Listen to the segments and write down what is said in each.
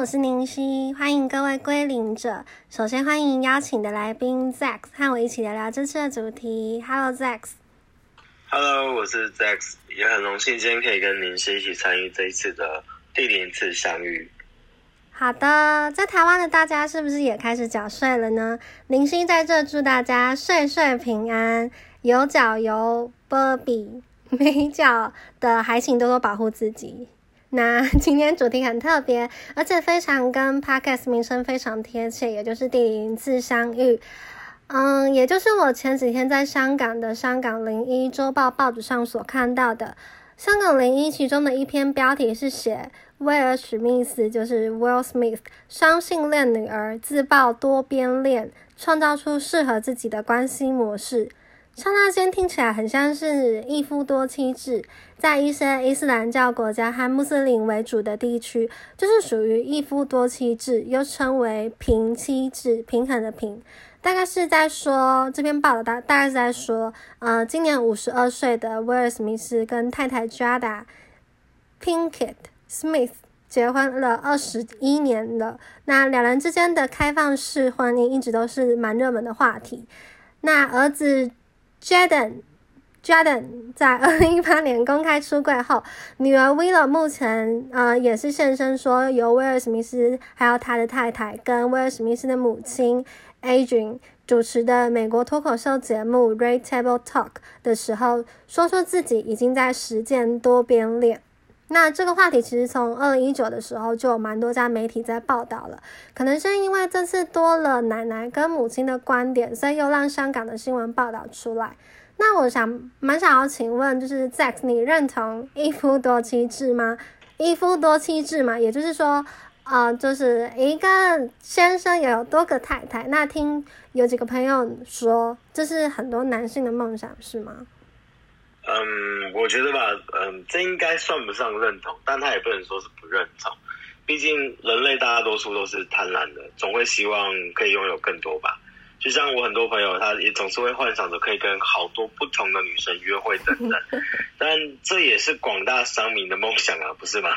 我是宁熙，欢迎各位归零者。首先欢迎邀请的来宾 Zack 和我一起聊聊这次的主题。Hello，Zack。Hello，我是 Zack，也很荣幸今天可以跟宁熙一起参与这一次的第零次相遇。好的，在台湾的大家是不是也开始缴税了呢？宁熙在这祝大家岁岁平安，有缴有波比，没缴的还请多多保护自己。那今天主题很特别，而且非常跟 podcast 名声非常贴切，也就是第零次相遇。嗯，也就是我前几天在香港的《香港零一周报》报纸上所看到的。香港零一其中的一篇标题是写威尔史密斯，就是 Will Smith，双性恋女儿自曝多边恋，创造出适合自己的关系模式。刹那间听起来很像是一夫多妻制，在一些伊斯兰教国家和穆斯林为主的地区，就是属于一夫多妻制，又称为平妻制，平衡的平。大概是在说这篇报道大大概是在说，呃，今年五十二岁的威尔史密斯跟太太 Jada Pinkett Smith 结婚了二十一年了，那两人之间的开放式婚姻一直都是蛮热门的话题。那儿子。Jaden，Jaden 在二零一八年公开出柜后，女儿 Will 目前呃也是现身说，由威尔史密斯还有他的太太跟威尔史密斯的母亲 Adrian 主持的美国脱口秀节目 Red Table Talk 的时候，说说自己已经在实践多边恋。那这个话题其实从二零一九的时候就有蛮多家媒体在报道了，可能是因为这次多了奶奶跟母亲的观点，所以又让香港的新闻报道出来。那我想蛮想要请问，就是 Zack，你认同一夫多妻制吗？一夫多妻制嘛，也就是说，呃，就是一个先生有多个太太。那听有几个朋友说，这是很多男性的梦想，是吗？嗯，我觉得吧，嗯，这应该算不上认同，但他也不能说是不认同。毕竟人类大多数都是贪婪的，总会希望可以拥有更多吧。就像我很多朋友，他也总是会幻想着可以跟好多不同的女生约会等等。但这也是广大商民的梦想啊，不是吗？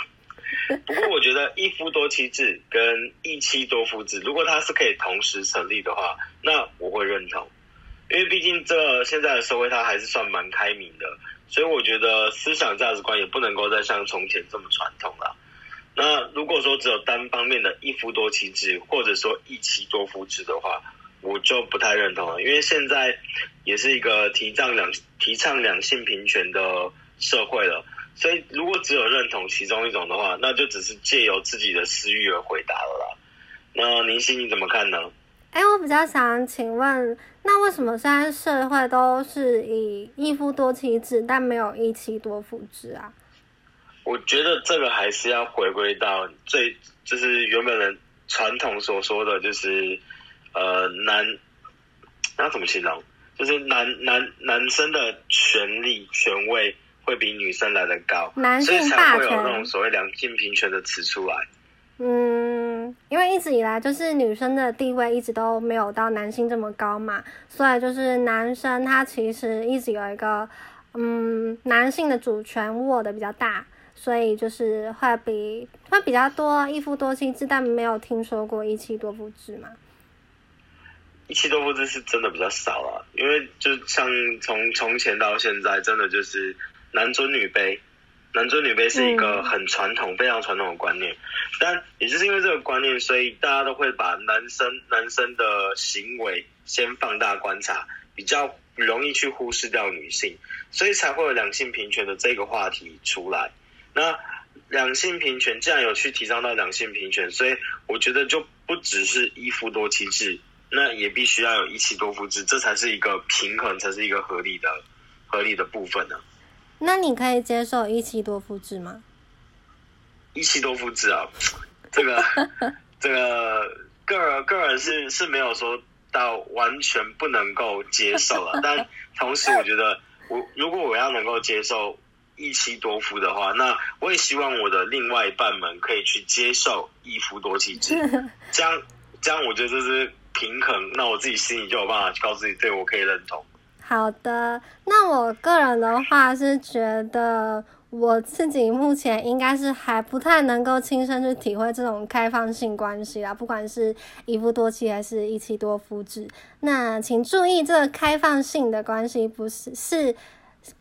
不过我觉得一夫多妻制跟一妻多夫制，如果它是可以同时成立的话，那我会认同。因为毕竟这现在的社会它还是算蛮开明的，所以我觉得思想价值观也不能够再像从前这么传统了。那如果说只有单方面的一夫多妻制，或者说一妻多夫制的话，我就不太认同了。因为现在也是一个提倡两提倡两性平权的社会了，所以如果只有认同其中一种的话，那就只是借由自己的私欲而回答了啦。那宁心你怎么看呢？哎，我比较想请问，那为什么现在社会都是以一夫多妻制，但没有一妻多夫制啊？我觉得这个还是要回归到最，就是原本人传统所说的就是，呃，男，那怎么形容？就是男男男生的权利权位会比女生来的高，所以才会有那种所谓两性平权的词出来。嗯，因为一直以来就是女生的地位一直都没有到男性这么高嘛，所以就是男生他其实一直有一个嗯男性的主权握的比较大，所以就是会比会比较多一夫多妻制，但没有听说过一妻多夫制嘛。一妻多夫制是真的比较少啊，因为就像从从前到现在，真的就是男尊女卑。男尊女卑是一个很传统、非常传统的观念，但也就是因为这个观念，所以大家都会把男生男生的行为先放大观察，比较容易去忽视掉女性，所以才会有两性平权的这个话题出来。那两性平权既然有去提倡到两性平权，所以我觉得就不只是一夫多妻制，那也必须要有一妻多夫制，这才是一个平衡，才是一个合理的、合理的部分呢。那你可以接受一妻多夫制吗？一妻多夫制啊，这个 这个个人个人是是没有说到完全不能够接受了，但同时我觉得我如果我要能够接受一妻多夫的话，那我也希望我的另外一半们可以去接受一夫多妻制，这样这样我觉得这是平衡，那我自己心里就有办法告诉你，对我可以认同。好的，那我个人的话是觉得，我自己目前应该是还不太能够亲身去体会这种开放性关系啦，不管是一夫多妻还是一妻多夫制。那请注意，这个开放性的关系不是是，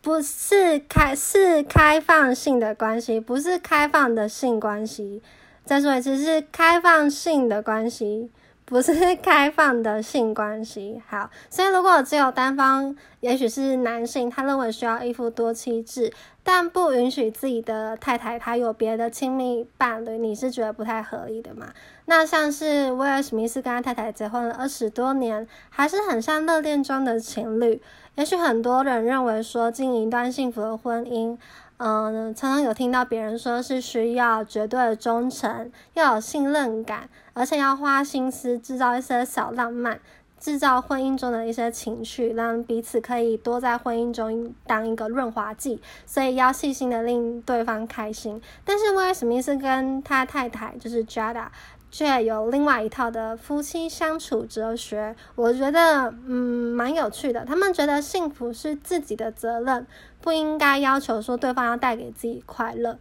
不是开是开放性的关系，不是开放的性关系。再说一次，是开放性的关系。不是开放的性关系，好，所以如果只有单方，也许是男性，他认为需要一夫多妻制，但不允许自己的太太他有别的亲密伴侣，你是觉得不太合理的吗？那像是威尔史密斯跟他太太结婚了二十多年，还是很像热恋中的情侣，也许很多人认为说经营一段幸福的婚姻。嗯，常常有听到别人说是需要绝对的忠诚，要有信任感，而且要花心思制造一些小浪漫，制造婚姻中的一些情趣，让彼此可以多在婚姻中当一个润滑剂。所以要细心的令对方开心。但是威尔史密斯跟他太太就是 Jada。却有另外一套的夫妻相处哲学，我觉得嗯蛮有趣的。他们觉得幸福是自己的责任，不应该要求说对方要带给自己快乐。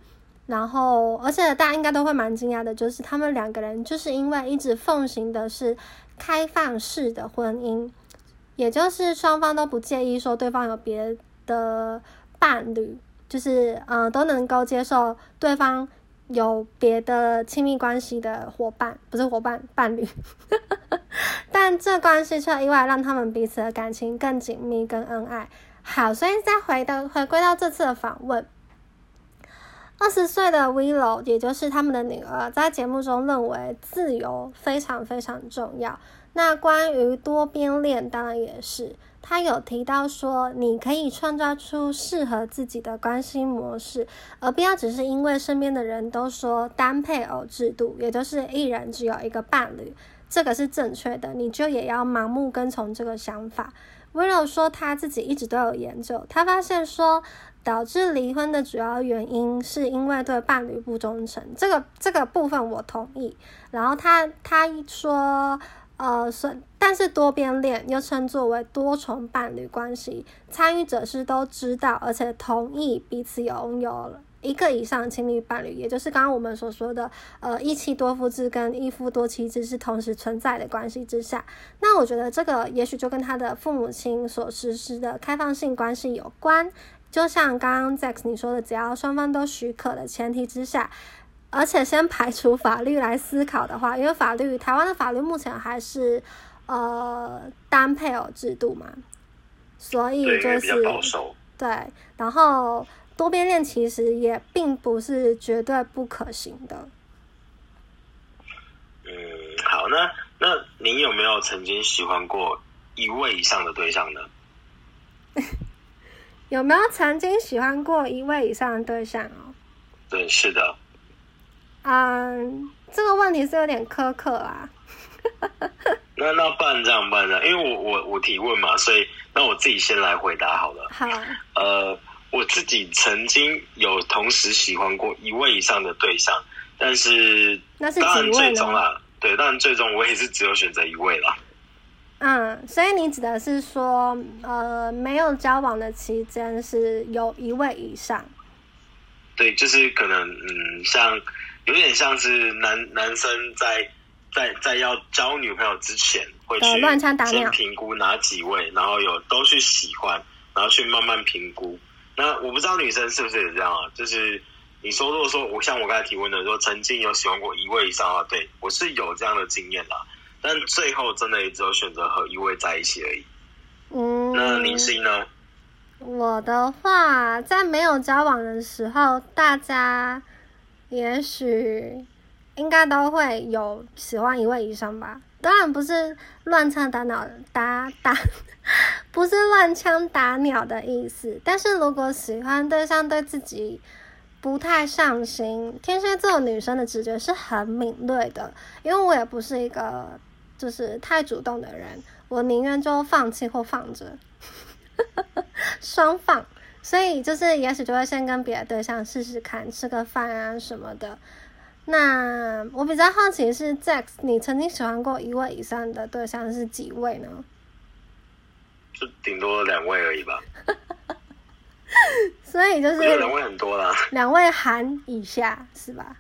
然后，而且大家应该都会蛮惊讶的，就是他们两个人就是因为一直奉行的是开放式的婚姻，也就是双方都不介意说对方有别的伴侣，就是嗯都能够接受对方。有别的亲密关系的伙伴，不是伙伴，伴侣，但这关系却意外让他们彼此的感情更紧密、更恩爱。好，所以再回到回归到这次的访问，二十岁的 Willow，也就是他们的女儿，在节目中认为自由非常非常重要。那关于多边恋，当然也是。他有提到说，你可以创造出适合自己的关系模式，而不要只是因为身边的人都说单配偶制度，也就是一人只有一个伴侣，这个是正确的，你就也要盲目跟从这个想法。威柔说他自己一直都有研究，他发现说导致离婚的主要原因是因为对伴侣不忠诚，这个这个部分我同意。然后他他说。呃，是，但是多边恋又称作为多重伴侣关系，参与者是都知道，而且同意彼此拥有了一个以上亲密伴侣，也就是刚刚我们所说的，呃，一妻多夫制跟一夫多妻制是同时存在的关系之下。那我觉得这个也许就跟他的父母亲所实施的开放性关系有关，就像刚刚 Zack 你说的，只要双方都许可的前提之下。而且先排除法律来思考的话，因为法律台湾的法律目前还是呃单配偶制度嘛，所以就是对，然后多边恋其实也并不是绝对不可行的。嗯，好，那那您有没有曾经喜欢过一位以上的对象呢？有没有曾经喜欢过一位以上的对象哦？对，是的。嗯，这个问题是有点苛刻啊。那那办这样办的，因为我我我提问嘛，所以那我自己先来回答好了。好。呃，我自己曾经有同时喜欢过一位以上的对象，但是那是当然最终啦，对，当然最终我也是只有选择一位啦。嗯，所以你指的是说，呃，没有交往的期间是有一位以上。对，就是可能嗯，像。有点像是男男生在在在要交女朋友之前，会去先评估哪几位，然后有都去喜欢，然后去慢慢评估。那我不知道女生是不是也这样啊？就是你说，如果说我像我刚才提问的说，曾经有喜欢过一位以上的话，对我是有这样的经验啦。但最后真的也只有选择和一位在一起而已。嗯，那林心呢？我的话，在没有交往的时候，大家。也许应该都会有喜欢一位以上吧，当然不是乱枪打鸟打打，不是乱枪打鸟的意思。但是如果喜欢对象对自己不太上心，天蝎座女生的直觉是很敏锐的，因为我也不是一个就是太主动的人，我宁愿就放弃或放着，双放。所以就是，也许就会先跟别的对象试试看，吃个饭啊什么的。那我比较好奇是，Jack，你曾经喜欢过一位以上的对象是几位呢？就顶多两位而已吧。所以就是两位很多啦，两位含以下是吧？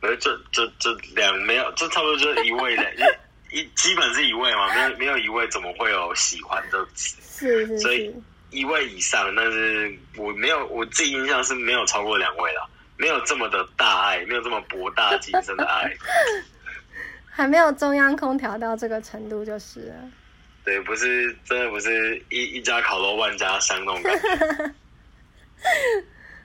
没有，这这这两没有，这差不多就是一位的一一基本是一位嘛，没有没有一位怎么会有喜欢这个词？是是，所以一位以上，但是我没有我自己印象是没有超过两位啦，没有这么的大爱，没有这么博大精深的爱，还没有中央空调到这个程度就是了。对，不是真的不是一一家烤肉万家香那种。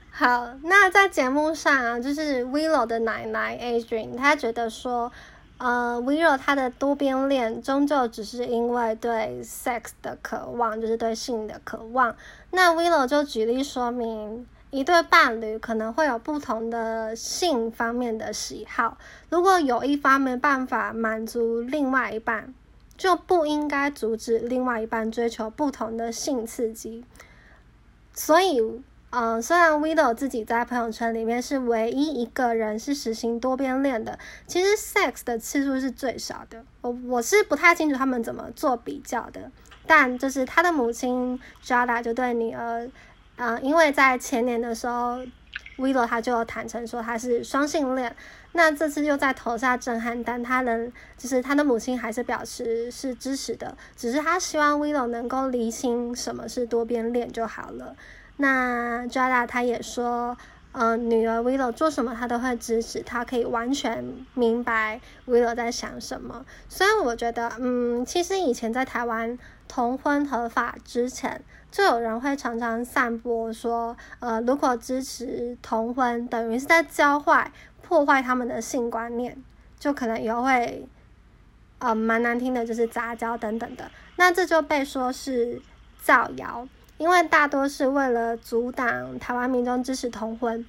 好，那在节目上啊，就是 Willow 的奶奶 Adrian，她觉得说，呃，Willow 他的多边恋终究只是因为对 sex 的渴望，就是对性的渴望。那 Willow 就举例说明，一对伴侣可能会有不同的性方面的喜好，如果有一方没办法满足另外一半，就不应该阻止另外一半追求不同的性刺激。所以。嗯，虽然 Widow 自己在朋友圈里面是唯一一个人是实行多边恋的，其实 sex 的次数是最少的。我我是不太清楚他们怎么做比较的，但就是他的母亲 Jada 就对女儿，嗯，因为在前年的时候，Widow 他就坦诚说他是双性恋，那这次又在投下震撼弹，他能就是他的母亲还是表示是支持的，只是他希望 Widow 能够厘清什么是多边恋就好了。那 Jada 他也说，嗯，女儿 Willow 做什么他都会支持，他可以完全明白 Willow 在想什么。虽然我觉得，嗯，其实以前在台湾同婚合法之前，就有人会常常散播说，呃，如果支持同婚，等于是在教坏、破坏他们的性观念，就可能以后会，呃，蛮难听的，就是杂交等等的。那这就被说是造谣。因为大多是为了阻挡台湾民众支持同婚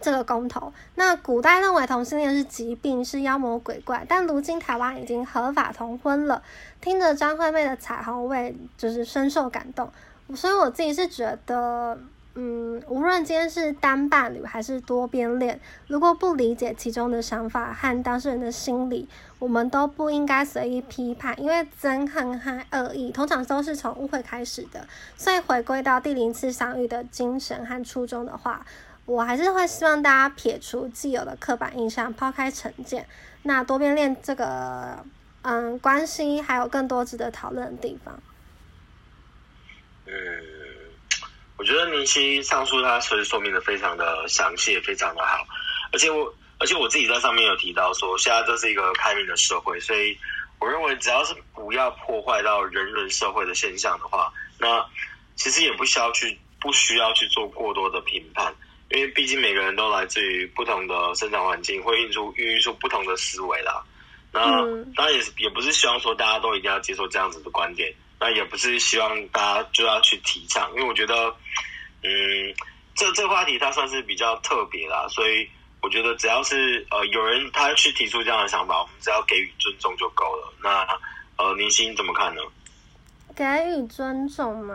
这个公投。那古代认为同性恋是疾病，是妖魔鬼怪，但如今台湾已经合法同婚了。听着张惠妹的彩虹，味就是深受感动。所以我自己是觉得。嗯，无论今天是单伴侣还是多边恋，如果不理解其中的想法和当事人的心理，我们都不应该随意批判，因为憎恨和恶意通常都是从误会开始的。所以回归到第零次相遇的精神和初衷的话，我还是会希望大家撇除既有的刻板印象，抛开成见。那多边恋这个嗯关系还有更多值得讨论的地方。嗯。我觉得林夕上述他其实说明的非常的详细，非常的好，而且我而且我自己在上面有提到说，现在这是一个开明的社会，所以我认为只要是不要破坏到人伦社会的现象的话，那其实也不需要去不需要去做过多的评判，因为毕竟每个人都来自于不同的生长环境，会孕育出孕育出不同的思维啦。那当然也是也不是希望说大家都一定要接受这样子的观点。那也不是希望大家就要去提倡，因为我觉得，嗯，这这话题它算是比较特别啦，所以我觉得只要是呃有人他去提出这样的想法，我们只要给予尊重就够了。那呃，明星怎么看呢？给予尊重吗？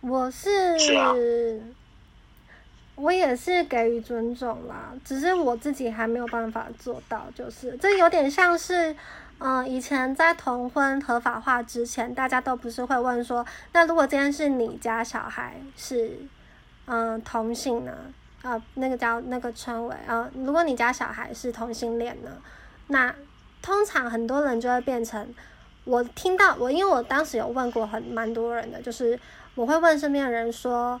我是，是啊，我也是给予尊重啦，只是我自己还没有办法做到，就是这有点像是。嗯，以前在同婚合法化之前，大家都不是会问说，那如果今天是你家小孩是嗯同性呢？啊，那个叫那个称为啊，如果你家小孩是同性恋呢，那通常很多人就会变成我听到我，因为我当时有问过很蛮多人的，就是我会问身边的人说，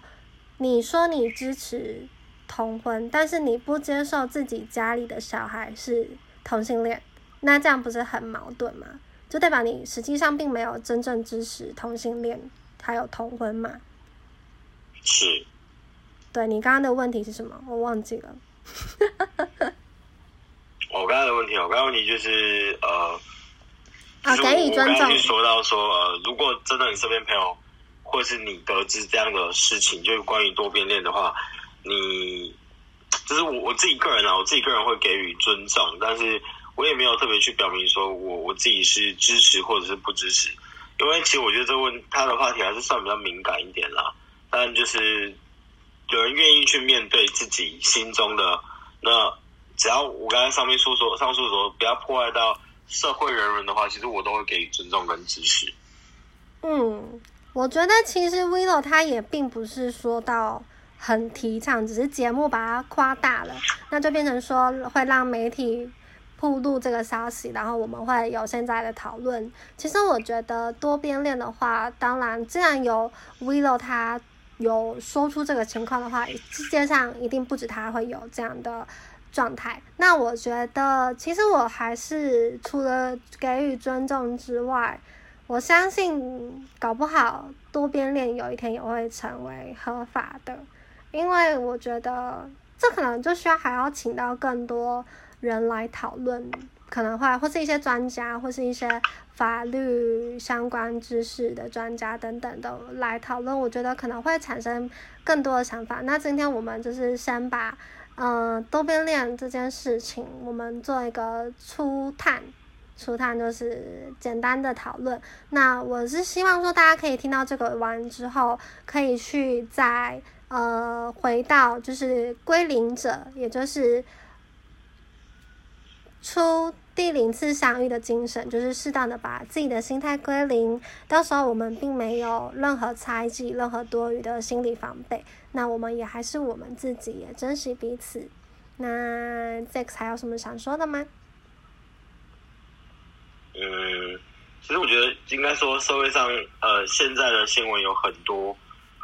你说你支持同婚，但是你不接受自己家里的小孩是同性恋。那这样不是很矛盾吗？就代表你实际上并没有真正支持同性恋还有同婚嘛？是。对你刚刚的问题是什么？我忘记了。我刚刚的问题，我刚刚问题就是呃，啊，给予尊重。说到说呃，如果真的你身边朋友或是你得知这样的事情，就是关于多边恋的话，你就是我我自己个人啊，我自己个人会给予尊重，但是。我也没有特别去表明说我我自己是支持或者是不支持，因为其实我觉得这问他的话题还是算比较敏感一点啦。但就是有人愿意去面对自己心中的那，只要我刚才上面诉说上述说不要破坏到社会人伦的话，其实我都会给予尊重跟支持。嗯，我觉得其实 Willow 他也并不是说到很提倡，只是节目把它夸大了，那就变成说会让媒体铺露这个消息，然后我们会有现在的讨论。其实我觉得多边恋的话，当然既然有 Willow 他有说出这个情况的话，世界上一定不止他会有这样的状态。那我觉得，其实我还是除了给予尊重之外，我相信搞不好多边恋有一天也会成为合法的。因为我觉得这可能就需要还要请到更多人来讨论，可能会或是一些专家，或是一些法律相关知识的专家等等的来讨论。我觉得可能会产生更多的想法。那今天我们就是先把嗯多边恋这件事情，我们做一个初探，初探就是简单的讨论。那我是希望说大家可以听到这个完之后，可以去在。呃，回到就是归零者，也就是出第零次相遇的精神，就是适当的把自己的心态归零。到时候我们并没有任何猜忌，任何多余的心理防备，那我们也还是我们自己，也珍惜彼此。那 Zex 还有什么想说的吗？嗯，其实我觉得应该说社会上呃现在的新闻有很多。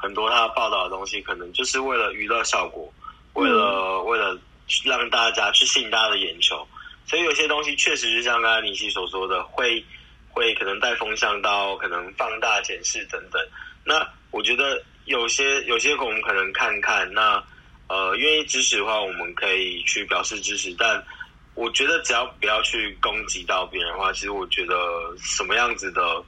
很多他报道的东西，可能就是为了娱乐效果，为了为了让大家去吸引大家的眼球，所以有些东西确实是像刚才尼西所说的，会会可能带风向到可能放大检视等等。那我觉得有些有些我们可能看看，那呃愿意支持的话，我们可以去表示支持。但我觉得只要不要去攻击到别人的话，其实我觉得什么样子的。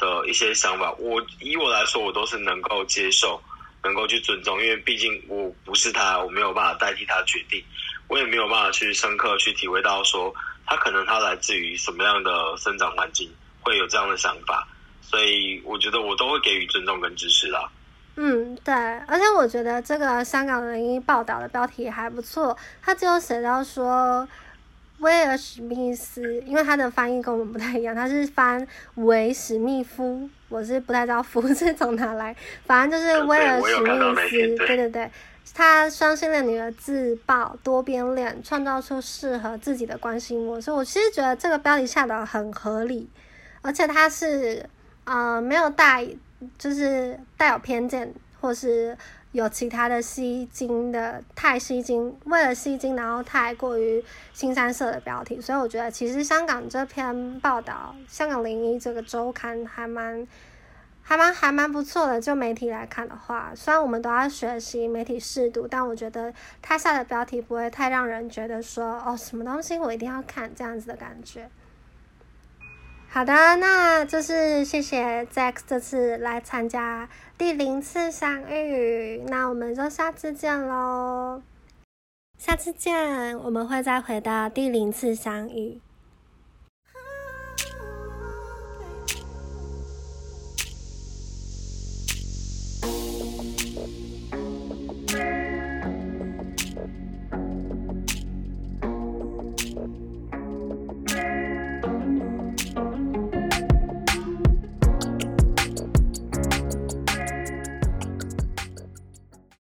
的一些想法，我以我来说，我都是能够接受，能够去尊重，因为毕竟我不是他，我没有办法代替他决定，我也没有办法去深刻去体会到说他可能他来自于什么样的生长环境，会有这样的想法，所以我觉得我都会给予尊重跟支持啦。嗯，对，而且我觉得这个香港人一报道的标题还不错，他只有写到说。威尔史密斯，因为他的翻译跟我们不太一样，他是翻维史密夫，我是不太知道夫 是从哪来，反正就是威尔史密斯，对对对，他双性恋女儿自爆多边恋，创造出适合自己的关系模式。我其实觉得这个标题下的很合理，而且他是呃没有带，就是带有偏见或是。有其他的吸睛的太吸睛，为了吸睛，然后太过于新三色的标题，所以我觉得其实香港这篇报道，香港零一这个周刊还蛮还蛮还蛮不错的。就媒体来看的话，虽然我们都要学习媒体适度，但我觉得他下的标题不会太让人觉得说哦，什么东西我一定要看这样子的感觉。好的，那就是谢谢 Zack 这次来参加第零次相遇，那我们就下次见喽，下次见，我们会再回到第零次相遇。